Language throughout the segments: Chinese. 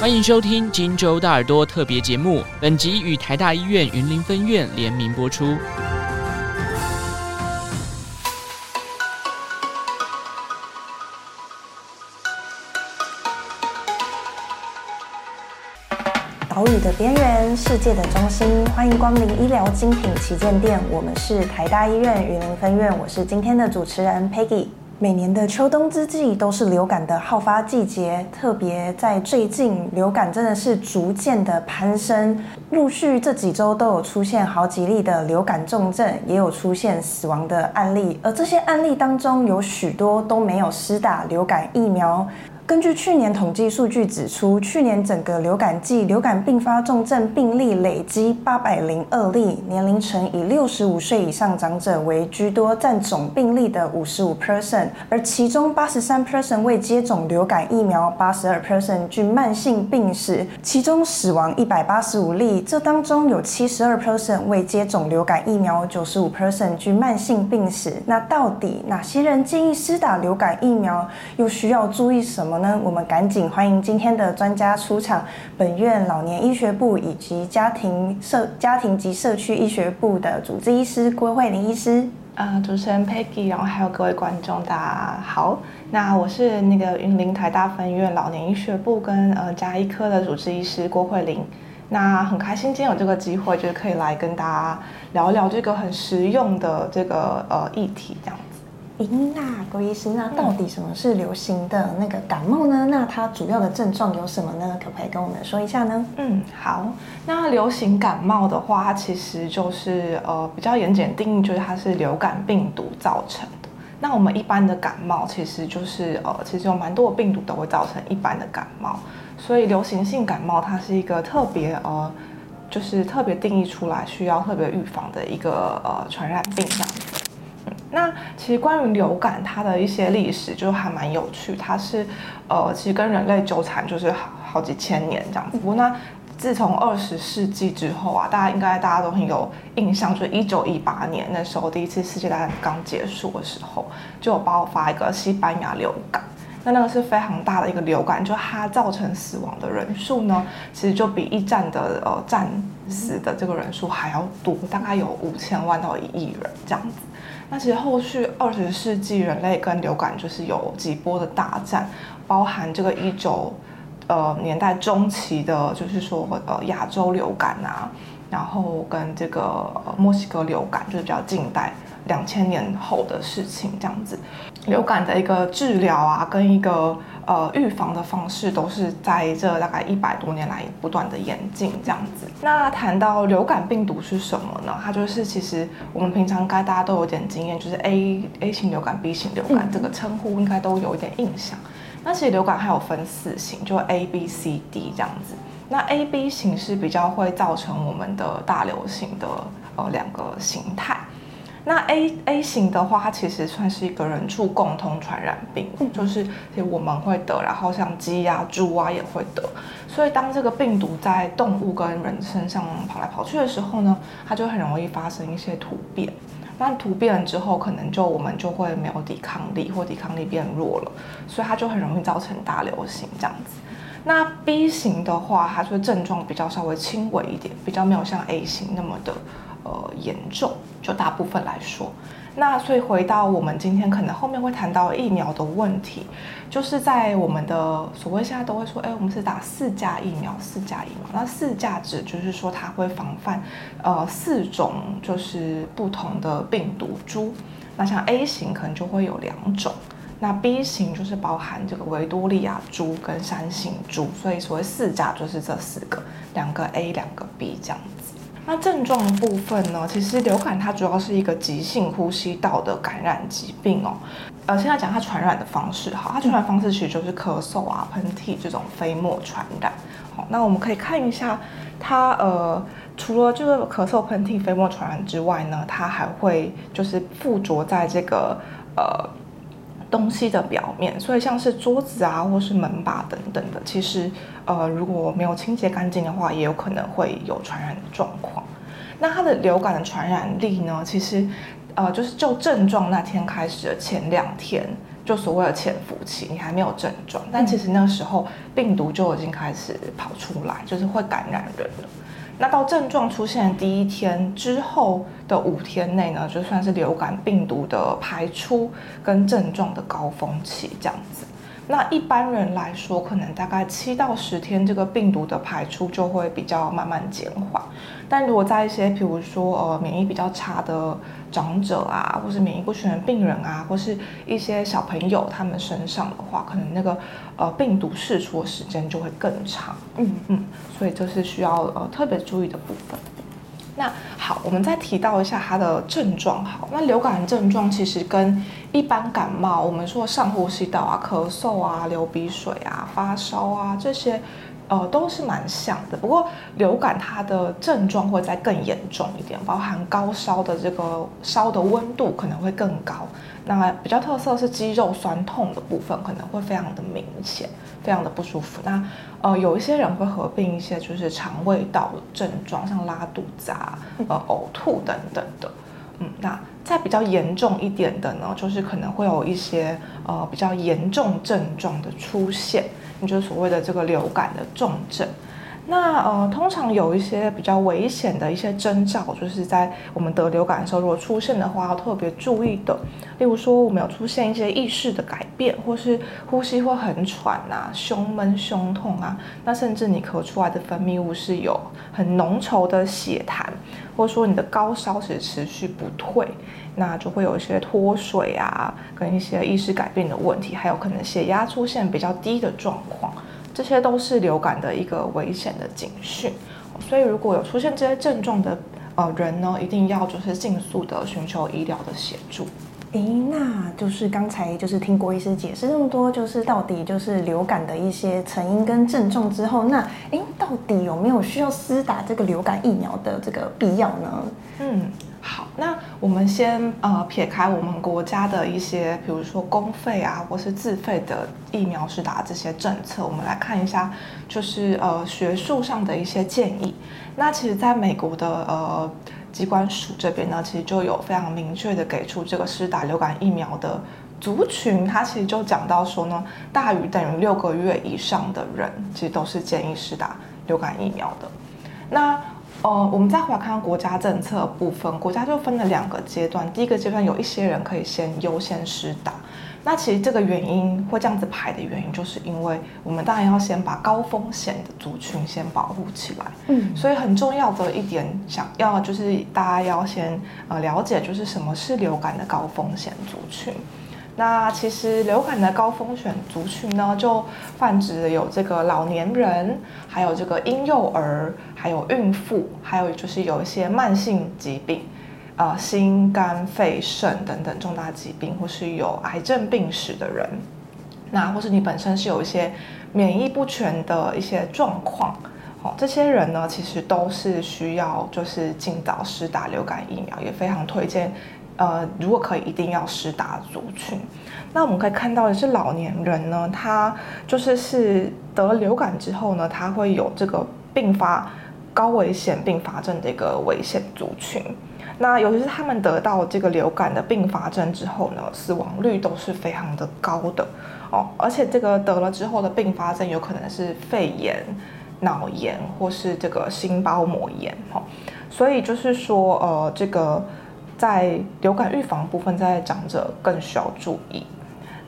欢迎收听金州大耳朵特别节目，本集与台大医院云林分院联名播出。岛屿的边缘，世界的中心，欢迎光临医疗精品旗舰店。我们是台大医院云林分院，我是今天的主持人 Peggy。每年的秋冬之际都是流感的好发季节，特别在最近，流感真的是逐渐的攀升，陆续这几周都有出现好几例的流感重症，也有出现死亡的案例，而这些案例当中有许多都没有施打流感疫苗。根据去年统计数据指出，去年整个流感季流感并发重症病例累积八百零二例，年龄层以六十五岁以上长者为居多，占总病例的五十五 percent，而其中八十三 percent 未接种流感疫苗，八十二 percent 具慢性病史，其中死亡一百八十五例，这当中有七十二 percent 未接种流感疫苗，九十五 percent 具慢性病史。那到底哪些人建议施打流感疫苗，又需要注意什么？我们赶紧欢迎今天的专家出场，本院老年医学部以及家庭社家庭及社区医学部的主治医师郭惠玲医师。呃，主持人 Peggy，然后还有各位观众，大家好。那我是那个云林台大分院老年医学部跟呃家医科的主治医师郭惠玲。那很开心今天有这个机会，就是可以来跟大家聊一聊这个很实用的这个呃议题，这样。咦，那郭医师，那到底什么是流行的那个感冒呢？那它主要的症状有什么呢？可不可以跟我们说一下呢？嗯，好。那流行感冒的话，它其实就是呃比较严谨定义，就是它是流感病毒造成的。那我们一般的感冒，其实就是呃其实有蛮多的病毒都会造成一般的感冒，所以流行性感冒它是一个特别呃就是特别定义出来需要特别预防的一个呃传染病这样子。那其实关于流感，它的一些历史就还蛮有趣。它是，呃，其实跟人类纠缠就是好好几千年这样子。不过那自从二十世纪之后啊，大家应该大家都很有印象，就是一九一八年那时候第一次世界大战刚结束的时候，就有爆发一个西班牙流感。那那个是非常大的一个流感，就它造成死亡的人数呢，其实就比一战的呃战死的这个人数还要多，大概有五千万到一亿人这样子。那其实后续二十世纪人类跟流感就是有几波的大战，包含这个一九呃年代中期的，就是说呃亚洲流感啊，然后跟这个墨西哥流感，就是比较近代两千年后的事情这样子。流感的一个治疗啊，跟一个呃预防的方式，都是在这大概一百多年来不断的演进这样子。那谈到流感病毒是什么呢？它就是其实我们平常该大家都有点经验，就是 A A 型流感、B 型流感这个称呼应该都有一点印象。那其实流感还有分四型，就 A B C D 这样子。那 A B 型是比较会造成我们的大流行的呃两个形态。那 A A 型的话，它其实算是一个人畜共同传染病，就是我们会得，然后像鸡啊、猪啊也会得。所以当这个病毒在动物跟人身上跑来跑去的时候呢，它就很容易发生一些突变。那突变了之后，可能就我们就会没有抵抗力，或抵抗力变弱了，所以它就很容易造成大流行这样子。那 B 型的话，它就症状比较稍微轻微一点，比较没有像 A 型那么的。呃，严重就大部分来说，那所以回到我们今天可能后面会谈到疫苗的问题，就是在我们的所谓现在都会说，哎，我们是打四价疫苗，四价疫苗。那四价指就是说它会防范呃四种就是不同的病毒株，那像 A 型可能就会有两种，那 B 型就是包含这个维多利亚株跟山形株，所以所谓四价就是这四个，两个 A 两个 B 这样子。那症状部分呢？其实流感它主要是一个急性呼吸道的感染疾病哦。呃，现在讲它传染的方式，哈，它传染方式其实就是咳嗽啊、喷嚏这种飞沫传染。好，那我们可以看一下它，呃，除了这个咳嗽、喷嚏、飞沫传染之外呢，它还会就是附着在这个呃。东西的表面，所以像是桌子啊，或是门把等等的，其实呃如果没有清洁干净的话，也有可能会有传染的状况。那它的流感的传染力呢？其实呃就是就症状那天开始的前两天，就所谓的潜伏期，你还没有症状，但其实那时候病毒就已经开始跑出来，就是会感染人了。那到症状出现的第一天之后的五天内呢，就算是流感病毒的排出跟症状的高峰期这样子。那一般人来说，可能大概七到十天，这个病毒的排出就会比较慢慢减缓。但如果在一些，比如说呃免疫比较差的长者啊，或是免疫不全的病人啊，或是一些小朋友他们身上的话，可能那个呃病毒释出的时间就会更长。嗯嗯，所以这是需要呃特别注意的部分。那好，我们再提到一下它的症状。好，那流感的症状其实跟一般感冒，我们说上呼吸道啊、咳嗽啊、流鼻水啊、发烧啊这些，呃，都是蛮像的。不过流感它的症状会再更严重一点，包含高烧的这个烧的温度可能会更高。那比较特色是肌肉酸痛的部分可能会非常的明显。非常的不舒服。那呃，有一些人会合并一些就是肠胃道症状，像拉肚子啊、呃呕吐等等的。嗯，那再比较严重一点的呢，就是可能会有一些呃比较严重症状的出现，也就是所谓的这个流感的重症。那呃，通常有一些比较危险的一些征兆，就是在我们得流感的时候，如果出现的话，要特别注意的。例如说，我们有出现一些意识的改变，或是呼吸会很喘啊，胸闷、胸痛啊，那甚至你咳出来的分泌物是有很浓稠的血痰，或者说你的高烧是持续不退，那就会有一些脱水啊，跟一些意识改变的问题，还有可能血压出现比较低的状况。这些都是流感的一个危险的警讯，所以如果有出现这些症状的呃人呢，一定要就是尽速的寻求医疗的协助。诶，那就是刚才就是听郭医师解释那么多，就是到底就是流感的一些成因跟症状之后，那诶，到底有没有需要施打这个流感疫苗的这个必要呢？嗯。好，那我们先呃撇开我们国家的一些，比如说公费啊，或是自费的疫苗施打这些政策，我们来看一下，就是呃学术上的一些建议。那其实在美国的呃机关署这边呢，其实就有非常明确的给出这个施打流感疫苗的族群，它其实就讲到说呢，大于等于六个月以上的人，其实都是建议施打流感疫苗的。那呃，我们再回来看看国家政策部分，国家就分了两个阶段。第一个阶段有一些人可以先优先施打，那其实这个原因会这样子排的原因，就是因为我们当然要先把高风险的族群先保护起来。嗯，所以很重要的一点，想要就是大家要先呃了解，就是什么是流感的高风险族群。那其实流感的高风险族群呢，就泛指有这个老年人，还有这个婴幼儿，还有孕妇，还有就是有一些慢性疾病，呃，心肝肺肾等等重大疾病，或是有癌症病史的人，那或是你本身是有一些免疫不全的一些状况，哦，这些人呢，其实都是需要就是尽早施打流感疫苗，也非常推荐。呃，如果可以，一定要施打族群。那我们可以看到的是，老年人呢，他就是是得了流感之后呢，他会有这个并发高危险并发症的一个危险族群。那尤其是他们得到这个流感的并发症之后呢，死亡率都是非常的高的哦。而且这个得了之后的并发症有可能是肺炎、脑炎或是这个心包膜炎哦。所以就是说，呃，这个。在流感预防部分，在长者更需要注意。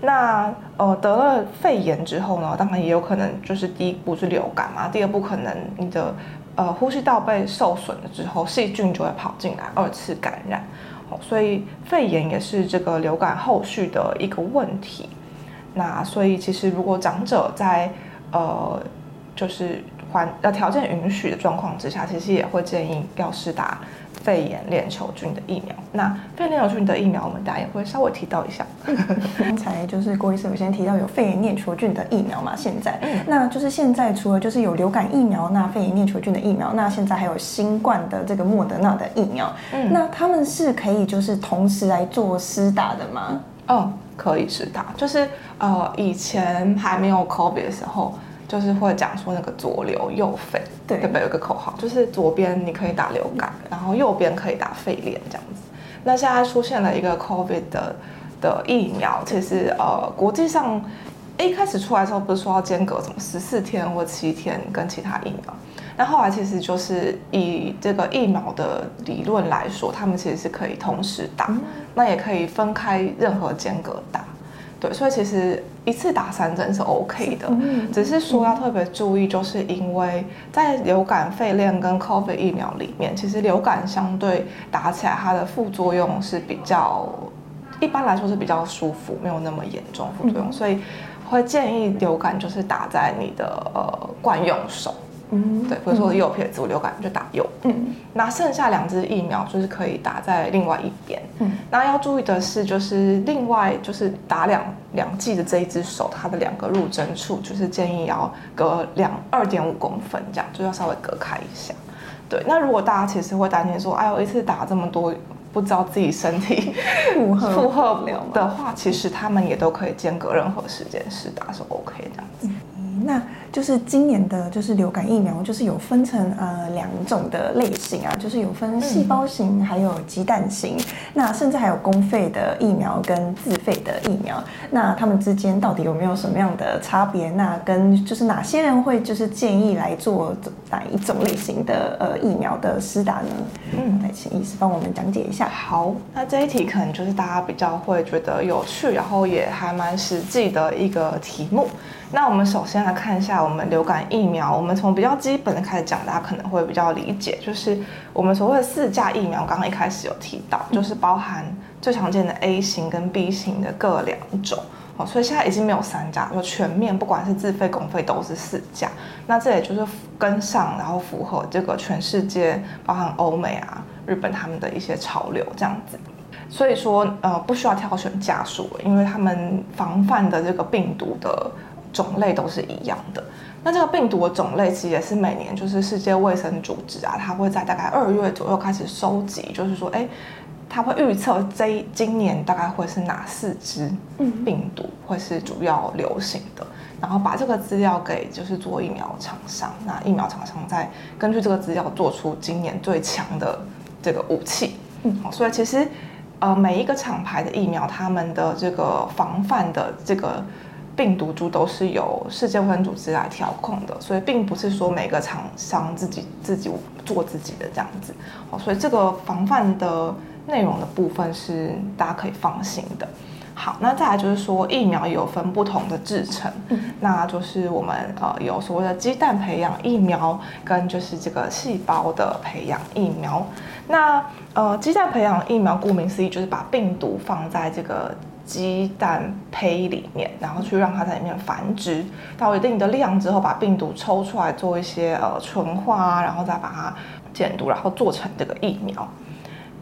那呃得了肺炎之后呢，当然也有可能就是第一步是流感嘛，第二步可能你的呃呼吸道被受损了之后，细菌就会跑进来，二次感染。哦，所以肺炎也是这个流感后续的一个问题。那所以其实如果长者在呃就是环呃条件允许的状况之下，其实也会建议要施打。肺炎链球菌的疫苗，那肺炎链球菌的疫苗，我们大家也会稍微提到一下。刚才就是郭医生有先提到有肺炎链球菌的疫苗嘛？现在，那就是现在除了就是有流感疫苗，那肺炎链球菌的疫苗，那现在还有新冠的这个莫德纳的疫苗，嗯，那他们是可以就是同时来做施打的吗？哦，可以施打，就是呃以前还没有 COVID 的时候。就是会讲说那个左流右肺，对，对不对？有个口号，就是左边你可以打流感，然后右边可以打肺炎这样子。那现在出现了一个 COVID 的的疫苗，其实呃，国际上一开始出来的时候不是说要间隔什么十四天或七天跟其他疫苗，那后来其实就是以这个疫苗的理论来说，他们其实是可以同时打，那也可以分开任何间隔打。对，所以其实一次打三针是 OK 的，只是说要特别注意，就是因为在流感、肺链跟 COVID 疫苗里面，其实流感相对打起来它的副作用是比较，一般来说是比较舒服，没有那么严重副作用，所以会建议流感就是打在你的呃惯用手。嗯，对，比如说右撇子流感就打右，嗯，那剩下两支疫苗就是可以打在另外一边，嗯，那要注意的是，就是另外就是打两两剂的这一只手，它的两个入针处就是建议要隔两二点五公分这样，就要稍微隔开一下，对。那如果大家其实会担心说，哎呦，一次打这么多，不知道自己身体负荷负荷不了的话，其实他们也都可以间隔任何时间试打是 OK 这样子。嗯，那。就是今年的，就是流感疫苗，就是有分成呃两种的类型啊，就是有分细胞型，还有鸡蛋型，那甚至还有公费的疫苗跟自费的疫苗，那他们之间到底有没有什么样的差别？那跟就是哪些人会就是建议来做哪一种类型的呃疫苗的施打呢？嗯，来请医师帮我们讲解一下。好，那这一题可能就是大家比较会觉得有趣，然后也还蛮实际的一个题目。那我们首先来看一下我们流感疫苗，我们从比较基本的开始讲，大家可能会比较理解，就是我们所谓的四价疫苗，刚刚一开始有提到，就是包含最常见的 A 型跟 B 型的各两种，哦，所以现在已经没有三价，就全面不管是自费公费都是四价。那这也就是跟上，然后符合这个全世界，包含欧美啊、日本他们的一些潮流这样子。所以说，呃，不需要挑选价数，因为他们防范的这个病毒的。种类都是一样的，那这个病毒的种类其实也是每年就是世界卫生组织啊，它会在大概二月左右开始收集，就是说，哎，它会预测这今年大概会是哪四支病毒会是主要流行的，然后把这个资料给就是做疫苗厂商，那疫苗厂商再根据这个资料做出今年最强的这个武器。嗯，所以其实呃每一个厂牌的疫苗，他们的这个防范的这个。病毒株都是由世界卫生组织来调控的，所以并不是说每个厂商自己自己做自己的这样子，哦，所以这个防范的内容的部分是大家可以放心的。好，那再来就是说疫苗有分不同的制成，嗯，那就是我们呃有所谓的鸡蛋培养疫苗跟就是这个细胞的培养疫苗。那呃鸡蛋培养疫苗顾名思义就是把病毒放在这个。鸡蛋胚里面，然后去让它在里面繁殖到一定的量之后，把病毒抽出来做一些呃纯化，然后再把它减毒，然后做成这个疫苗。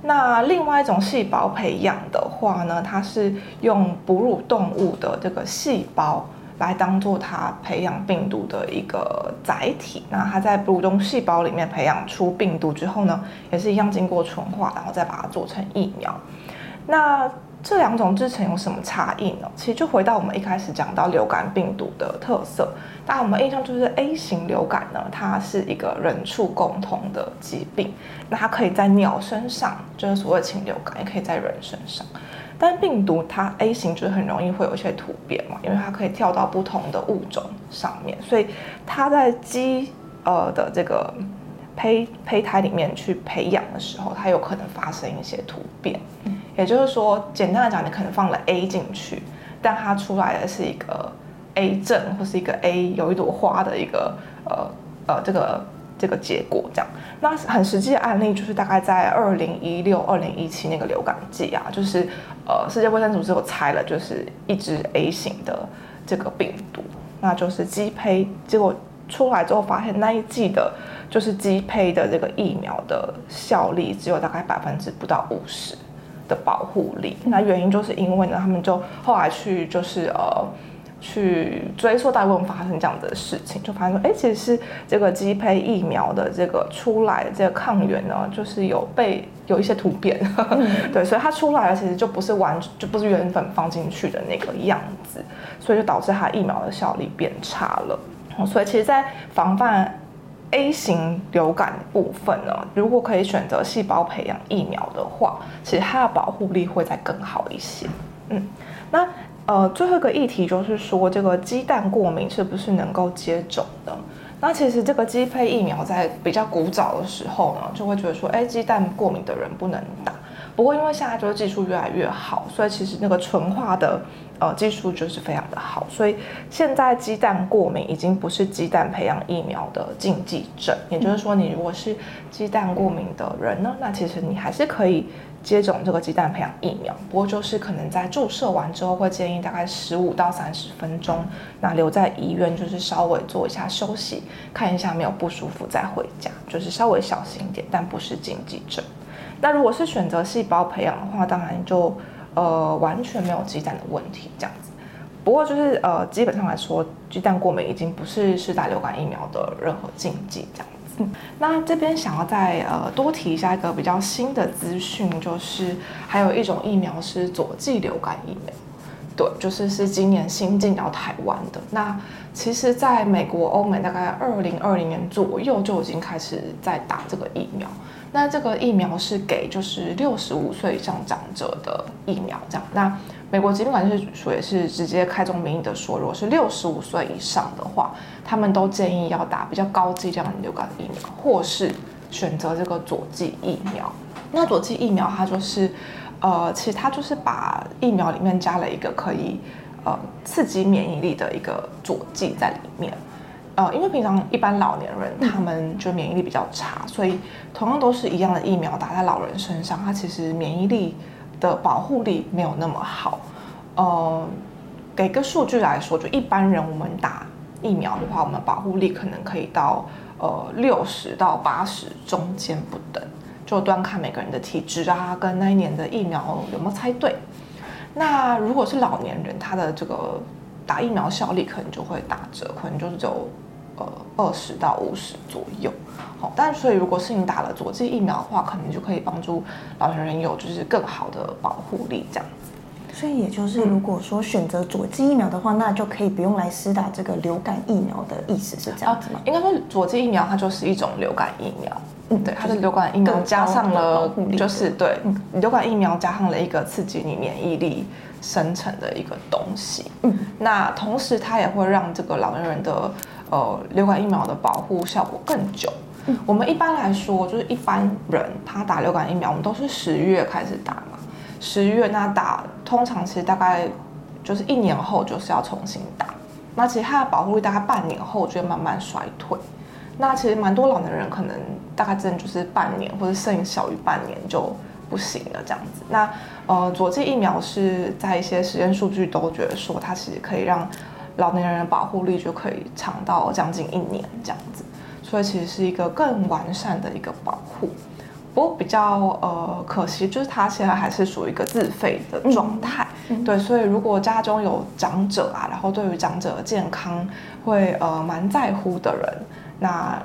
那另外一种细胞培养的话呢，它是用哺乳动物的这个细胞来当做它培养病毒的一个载体。那它在哺乳动物细胞里面培养出病毒之后呢，也是一样经过纯化，然后再把它做成疫苗。那这两种制成有什么差异呢？其实就回到我们一开始讲到流感病毒的特色，大家我们印象就是 A 型流感呢，它是一个人畜共通的疾病，那它可以在鸟身上，就是所谓禽流感，也可以在人身上。但病毒它 A 型就是很容易会有一些突变嘛，因为它可以跳到不同的物种上面，所以它在鸡呃的这个胚胚胎里面去培养的时候，它有可能发生一些突变。也就是说，简单的讲，你可能放了 A 进去，但它出来的是一个 A 正或是一个 A 有一朵花的一个呃呃这个这个结果这样。那很实际的案例就是大概在二零一六、二零一七那个流感季啊，就是呃世界卫生组织有猜了，就是一支 A 型的这个病毒，那就是鸡胚，结果出来之后发现那一季的就是鸡胚的这个疫苗的效力只有大概百分之不到五十。的保护力，那原因就是因为呢，他们就后来去就是呃去追溯到为什么发生这样的事情，就发现说，哎、欸，其实是这个鸡胚疫苗的这个出来的这个抗原呢，就是有被有一些突变，嗯、对，所以它出来了，其实就不是完就不是原本放进去的那个样子，所以就导致它疫苗的效力变差了。所以其实，在防范。A 型流感部分呢，如果可以选择细胞培养疫苗的话，其实它的保护力会再更好一些。嗯，那呃，最后一个议题就是说，这个鸡蛋过敏是不是能够接种的？那其实这个鸡胚疫苗在比较古早的时候呢，就会觉得说，哎，鸡蛋过敏的人不能打。不过因为现在就是技术越来越好，所以其实那个纯化的呃技术就是非常的好，所以现在鸡蛋过敏已经不是鸡蛋培养疫苗的禁忌症。也就是说，你如果是鸡蛋过敏的人呢，那其实你还是可以。接种这个鸡蛋培养疫苗，不过就是可能在注射完之后会建议大概十五到三十分钟，那留在医院就是稍微做一下休息，看一下没有不舒服再回家，就是稍微小心一点，但不是禁忌症。那如果是选择细胞培养的话，当然就呃完全没有鸡蛋的问题这样子。不过就是呃基本上来说，鸡蛋过敏已经不是是打流感疫苗的任何禁忌这样。嗯，那这边想要再呃多提一下一个比较新的资讯，就是还有一种疫苗是佐剂流感疫苗，对，就是是今年新进到台湾的。那其实在美国、欧美大概二零二零年左右就已经开始在打这个疫苗。那这个疫苗是给就是六十五岁以上长者的疫苗，这样。那美国疾病管制署也是直接开宗明义的说，如果是六十五岁以上的话，他们都建议要打比较高剂量的流感疫苗，或是选择这个佐剂疫苗。那佐剂疫苗它就是，呃，其实它就是把疫苗里面加了一个可以呃刺激免疫力的一个佐剂在里面。呃，因为平常一般老年人他们就免疫力比较差，所以同样都是一样的疫苗打在老人身上，它其实免疫力的保护力没有那么好。呃，给个数据来说，就一般人我们打疫苗的话，我们保护力可能可以到呃六十到八十中间不等，就端看每个人的体质啊，跟那一年的疫苗有没有猜对。那如果是老年人，他的这个打疫苗效力可能就会打折，可能就是只有。呃，二十到五十左右，好，但所以如果是你打了佐剂疫苗的话，可能就可以帮助老年人有就是更好的保护力这样子。所以也就是如果说选择佐剂疫苗的话，那就可以不用来施打这个流感疫苗的意思是这样子吗？应该说佐剂疫苗它就是一种流感疫苗，嗯，对，它是流感疫苗加上了就是对流感疫苗加上了一个刺激你免疫力生成的一个东西，嗯，那同时它也会让这个老年人的。呃，流感疫苗的保护效果更久。嗯，我们一般来说，就是一般人他打流感疫苗，我们都是十月开始打嘛。十月那打，通常其实大概就是一年后就是要重新打。那其实它的保护率大概半年后就会慢慢衰退。那其实蛮多老年人可能大概真的就是半年或者剩小于半年就不行了这样子。那呃，佐剂疫苗是在一些实验数据都觉得说它其实可以让。老年人的保护力就可以长到将近一年这样子，所以其实是一个更完善的一个保护。不过比较呃可惜，就是它现在还是属于一个自费的状态。嗯、对，所以如果家中有长者啊，然后对于长者的健康会呃蛮在乎的人，那。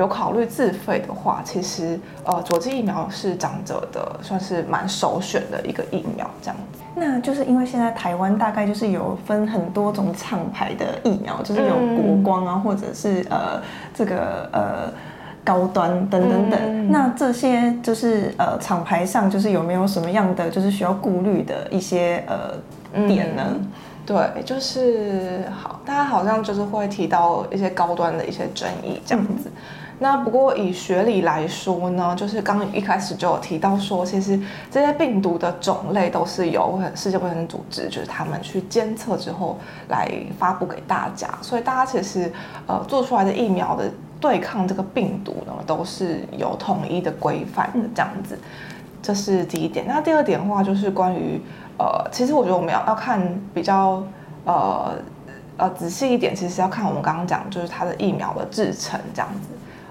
有考虑自费的话，其实呃，佐剂疫苗是长者的算是蛮首选的一个疫苗，这样子。那就是因为现在台湾大概就是有分很多种厂牌的疫苗，就是有国光啊，嗯、或者是呃这个呃高端等等等。嗯、那这些就是呃厂牌上就是有没有什么样的就是需要顾虑的一些呃点呢？嗯、对，就是好，大家好像就是会提到一些高端的一些争议这样子。嗯那不过以学理来说呢，就是刚一开始就有提到说，其实这些病毒的种类都是由世界卫生组织，就是他们去监测之后来发布给大家，所以大家其实呃做出来的疫苗的对抗这个病毒呢，都是有统一的规范的这样子，这是第一点。那第二点的话就是关于呃，其实我觉得我们要要看比较呃呃仔细一点，其实要看我们刚刚讲就是它的疫苗的制成这样子。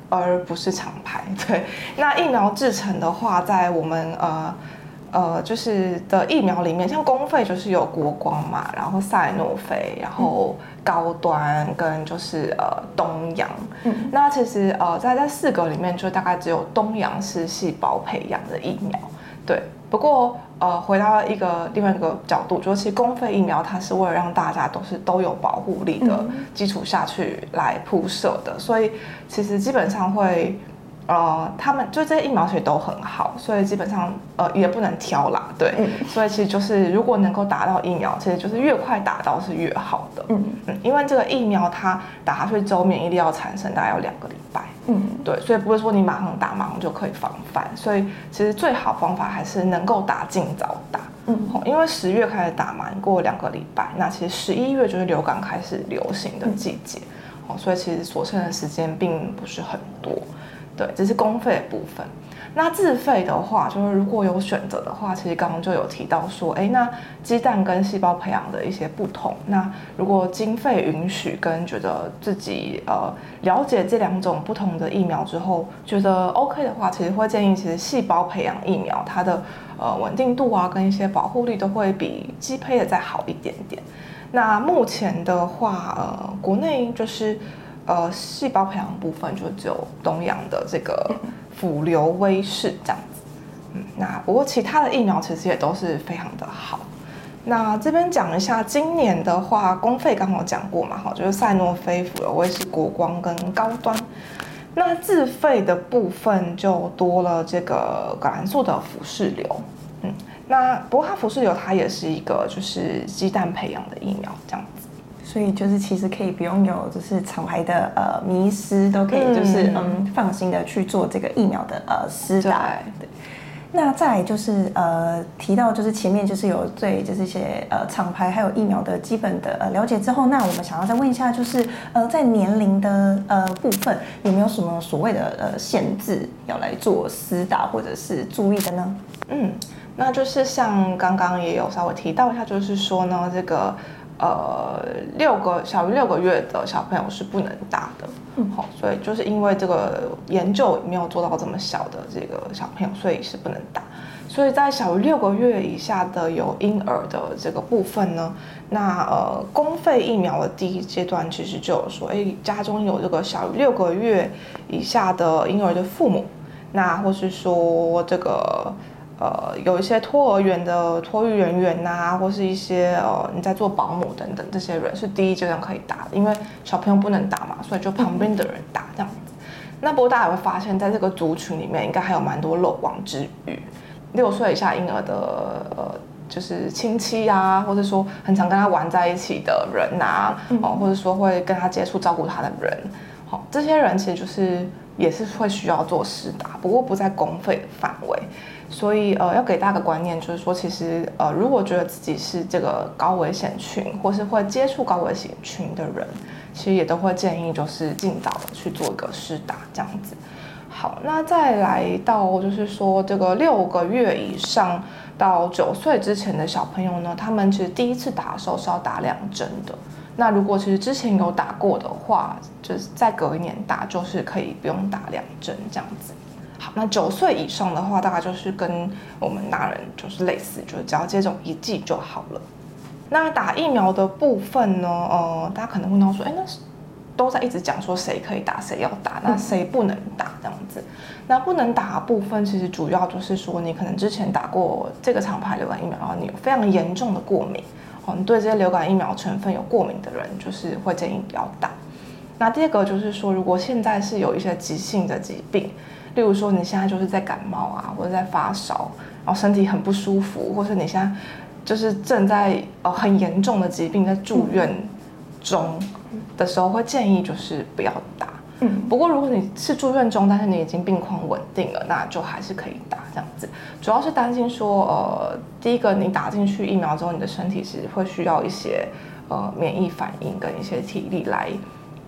而不是厂牌，对。那疫苗制成的话，在我们呃呃就是的疫苗里面，像公费就是有国光嘛，然后赛诺菲，然后高端跟就是呃东阳。嗯。那其实呃在这四个里面，就大概只有东阳是细胞培养的疫苗，对。不过，呃，回到一个另外一个角度，就是其实公费疫苗它是为了让大家都是都有保护力的基础下去来铺设的，所以其实基本上会呃，他们就这些疫苗其实都很好，所以基本上呃也不能挑啦，对，嗯、所以其实就是如果能够打到疫苗，其实就是越快打到是越好的，嗯。嗯，因为这个疫苗它打下去之后免疫力要产生大概要两个礼拜，嗯。对，所以不会说你马上打马上就可以防范，所以其实最好方法还是能够打尽早打，嗯，因为十月开始打嘛，过两个礼拜，那其实十一月就是流感开始流行的季节，哦、嗯，所以其实所剩的时间并不是很多。对，这是公费的部分。那自费的话，就是如果有选择的话，其实刚刚就有提到说，哎，那鸡蛋跟细胞培养的一些不同。那如果经费允许，跟觉得自己呃了解这两种不同的疫苗之后，觉得 OK 的话，其实会建议，其实细胞培养疫苗它的呃稳定度啊，跟一些保护力都会比鸡胚的再好一点点。那目前的话，呃，国内就是。呃，细胞培养部分就只有东洋的这个辅流威适这样子，嗯，那不过其他的疫苗其实也都是非常的好。那这边讲一下，今年的话，公费刚好讲过嘛，哈，就是赛诺菲、辅流威适、国光跟高端。那自费的部分就多了这个葛兰素的福适流，嗯，那不过它福适流它也是一个就是鸡蛋培养的疫苗这样。所以就是其实可以不用有就是厂牌的呃迷失，都可以就是嗯，嗯放心的去做这个疫苗的呃施打。对，那再来就是呃提到就是前面就是有对就是一些呃厂牌还有疫苗的基本的呃了解之后，那我们想要再问一下就是呃在年龄的呃部分有没有什么所谓的呃限制要来做施打或者是注意的呢？嗯，那就是像刚刚也有稍微提到一下，就是说呢这个。呃，六个小于六个月的小朋友是不能打的，嗯，好，所以就是因为这个研究没有做到这么小的这个小朋友，所以是不能打。所以在小于六个月以下的有婴儿的这个部分呢，那呃，公费疫苗的第一阶段其实就有说，哎，家中有这个小于六个月以下的婴儿的父母，那或是说这个。呃，有一些托儿园的托育人员呐，或是一些呃，你在做保姆等等，这些人是第一阶段可以打的，因为小朋友不能打嘛，所以就旁边的人打这样子。那不过大家也会发现，在这个族群里面，应该还有蛮多漏网之鱼。六岁以下婴儿的呃，就是亲戚啊，或者说很常跟他玩在一起的人呐，哦，或者说会跟他接触、照顾他的人，好，这些人其实就是也是会需要做施打，不过不在公费的范围。所以呃，要给大家个观念，就是说，其实呃，如果觉得自己是这个高危险群，或是会接触高危险群的人，其实也都会建议就是尽早的去做一个施打这样子。好，那再来到就是说这个六个月以上到九岁之前的小朋友呢，他们其实第一次打的时候是要打两针的。那如果其实之前有打过的话，就是再隔一年打，就是可以不用打两针这样子。好，那九岁以上的话，大概就是跟我们大人就是类似，就是只要接种一剂就好了。那打疫苗的部分呢？呃，大家可能问到说，哎，那都在一直讲说谁可以打，谁要打，那谁不能打这样子？那不能打的部分，其实主要就是说，你可能之前打过这个厂牌流感疫苗，然后你有非常严重的过敏，哦，你对这些流感疫苗成分有过敏的人，就是会建议不要打。那第二个就是说，如果现在是有一些急性的疾病。例如说，你现在就是在感冒啊，或者在发烧，然后身体很不舒服，或是你现在就是正在呃很严重的疾病在住院中的时候，会建议就是不要打。嗯，不过如果你是住院中，但是你已经病况稳定了，那就还是可以打这样子。主要是担心说，呃，第一个你打进去疫苗之后，你的身体是会需要一些呃免疫反应跟一些体力来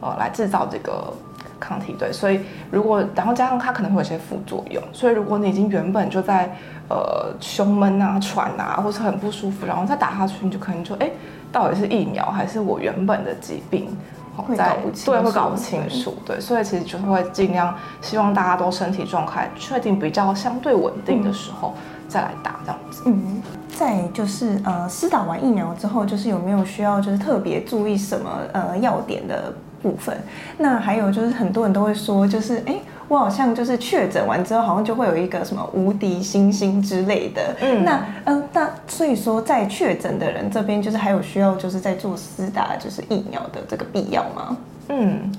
呃来制造这个。抗体对，所以如果然后加上它可能会有些副作用，所以如果你已经原本就在呃胸闷啊、喘啊，或是很不舒服，然后再打下去，你就可能就哎，到底是疫苗还是我原本的疾病？会搞不清楚，对，会搞不清楚，对，所以其实就是会尽量希望大家都身体状态确定比较相对稳定的时候再来打这样子。嗯，再就是呃，施打完疫苗之后，就是有没有需要就是特别注意什么呃要点的？部分，那还有就是很多人都会说，就是哎，我好像就是确诊完之后，好像就会有一个什么无敌星星之类的。嗯，那嗯、呃，那所以说在确诊的人这边，就是还有需要就是在做施打就是疫苗的这个必要吗？嗯，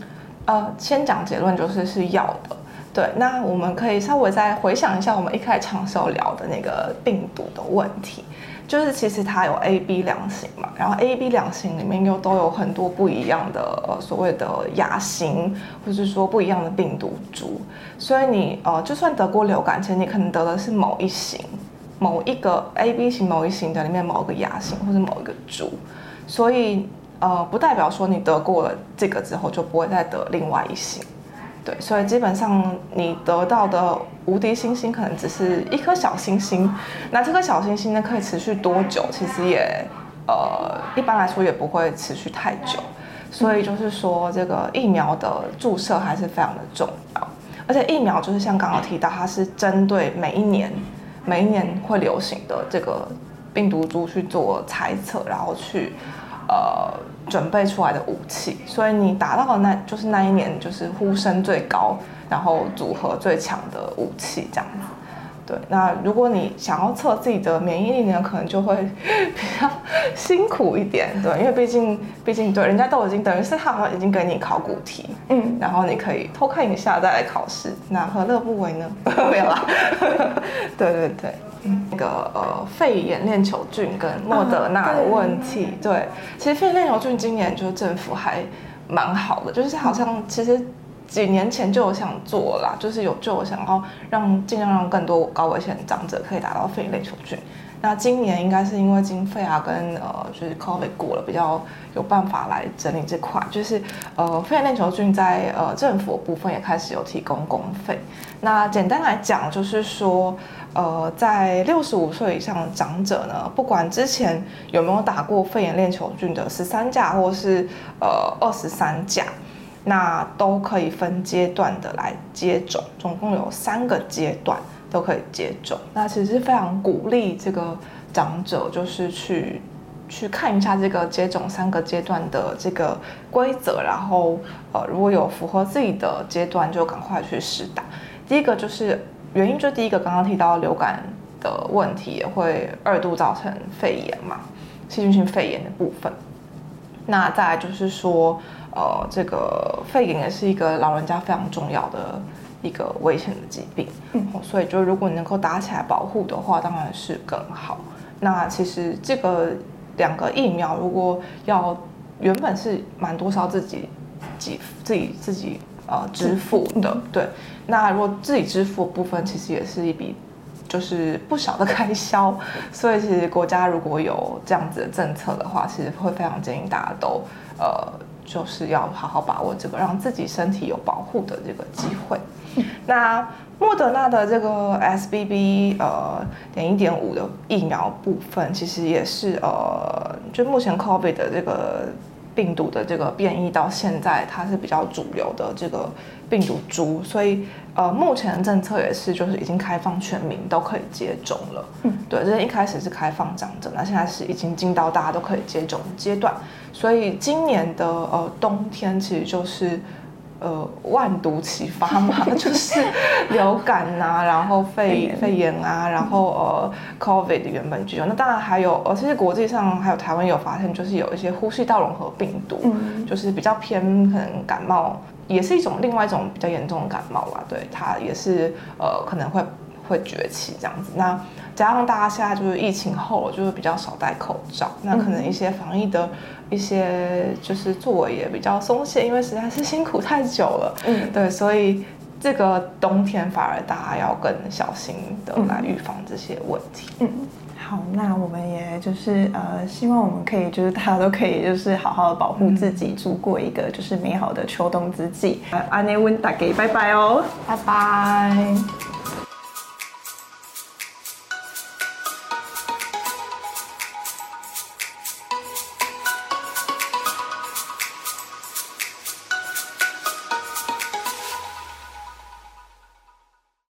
呃，先讲结论就是是要的。对，那我们可以稍微再回想一下，我们一开始的时候聊的那个病毒的问题，就是其实它有 A、B 两型嘛，然后 A、B 两型里面又都有很多不一样的呃所谓的亚型，或是说不一样的病毒株，所以你呃就算得过流感，其实你可能得的是某一型，某一个 A、B 型某一型的里面某个亚型或是某一个株，所以呃不代表说你得过了这个之后就不会再得另外一型。对，所以基本上你得到的无敌星星可能只是一颗小星星，那这颗小星星呢，可以持续多久？其实也呃一般来说也不会持续太久，所以就是说这个疫苗的注射还是非常的重要，而且疫苗就是像刚刚提到，它是针对每一年每一年会流行的这个病毒株去做猜测，然后去呃。准备出来的武器，所以你达到的那就是那一年就是呼声最高，然后组合最强的武器这样子。对，那如果你想要测自己的免疫力呢，可能就会比较辛苦一点。对，因为毕竟毕竟对，人家都已经等于是他好像已经给你考古题，嗯，然后你可以偷看一下再来考试，那何乐不为呢？没有啦。对 对对。那个呃，肺炎链球菌跟莫德纳的问题，啊、对，对，其实肺炎链球菌今年就是政府还蛮好的，就是好像其实几年前就有想做啦，就是有就有想要让尽量让更多高危险长者可以达到肺炎链球菌。那今年应该是因为经费啊跟呃就是 COVID 过了，比较有办法来整理这块，就是呃肺炎链球菌在呃政府部分也开始有提供公费。那简单来讲就是说，呃在六十五岁以上长者呢，不管之前有没有打过肺炎链球菌的十三价或是呃二十三价，那都可以分阶段的来接种，总共有三个阶段。都可以接种，那其实非常鼓励这个长者，就是去去看一下这个接种三个阶段的这个规则，然后呃，如果有符合自己的阶段，就赶快去试打。第一个就是原因，就第一个刚刚提到流感的问题，也会二度造成肺炎嘛，细菌性肺炎的部分。那再来就是说，呃，这个肺炎也是一个老人家非常重要的。一个危险的疾病，嗯，所以就如果你能够打起来保护的话，当然是更好。那其实这个两个疫苗，如果要原本是蛮多少自己给自己自己呃支付的，嗯，对。那如果自己支付的部分，其实也是一笔就是不小的 开销。所以其实国家如果有这样子的政策的话，其实会非常建议大家都呃就是要好好把握这个让自己身体有保护的这个机会。那莫德纳的这个 SBB 呃点一点五的疫苗部分，其实也是呃，就目前 COVID 的这个病毒的这个变异到现在，它是比较主流的这个病毒株，所以呃，目前的政策也是就是已经开放全民都可以接种了。嗯，对，就是一开始是开放长者，那现在是已经进到大家都可以接种的阶段，所以今年的呃冬天其实就是。呃，万毒齐发嘛，就是流感啊，然后肺肺炎。啊，然后呃，COVID 原本就有，那当然还有呃，其实国际上还有台湾有发现，就是有一些呼吸道融合病毒，嗯，就是比较偏可能感冒，也是一种另外一种比较严重的感冒吧，对，它也是呃可能会会崛起这样子，那。加上大家现在就是疫情后，就是比较少戴口罩，那可能一些防疫的一些就是作为也比较松懈，因为实在是辛苦太久了。嗯，对，所以这个冬天反而大家要更小心的来预防这些问题。嗯，好，那我们也就是呃，希望我们可以就是大家都可以就是好好的保护自己，度过一个就是美好的秋冬之际。安内温打给拜拜哦，拜拜。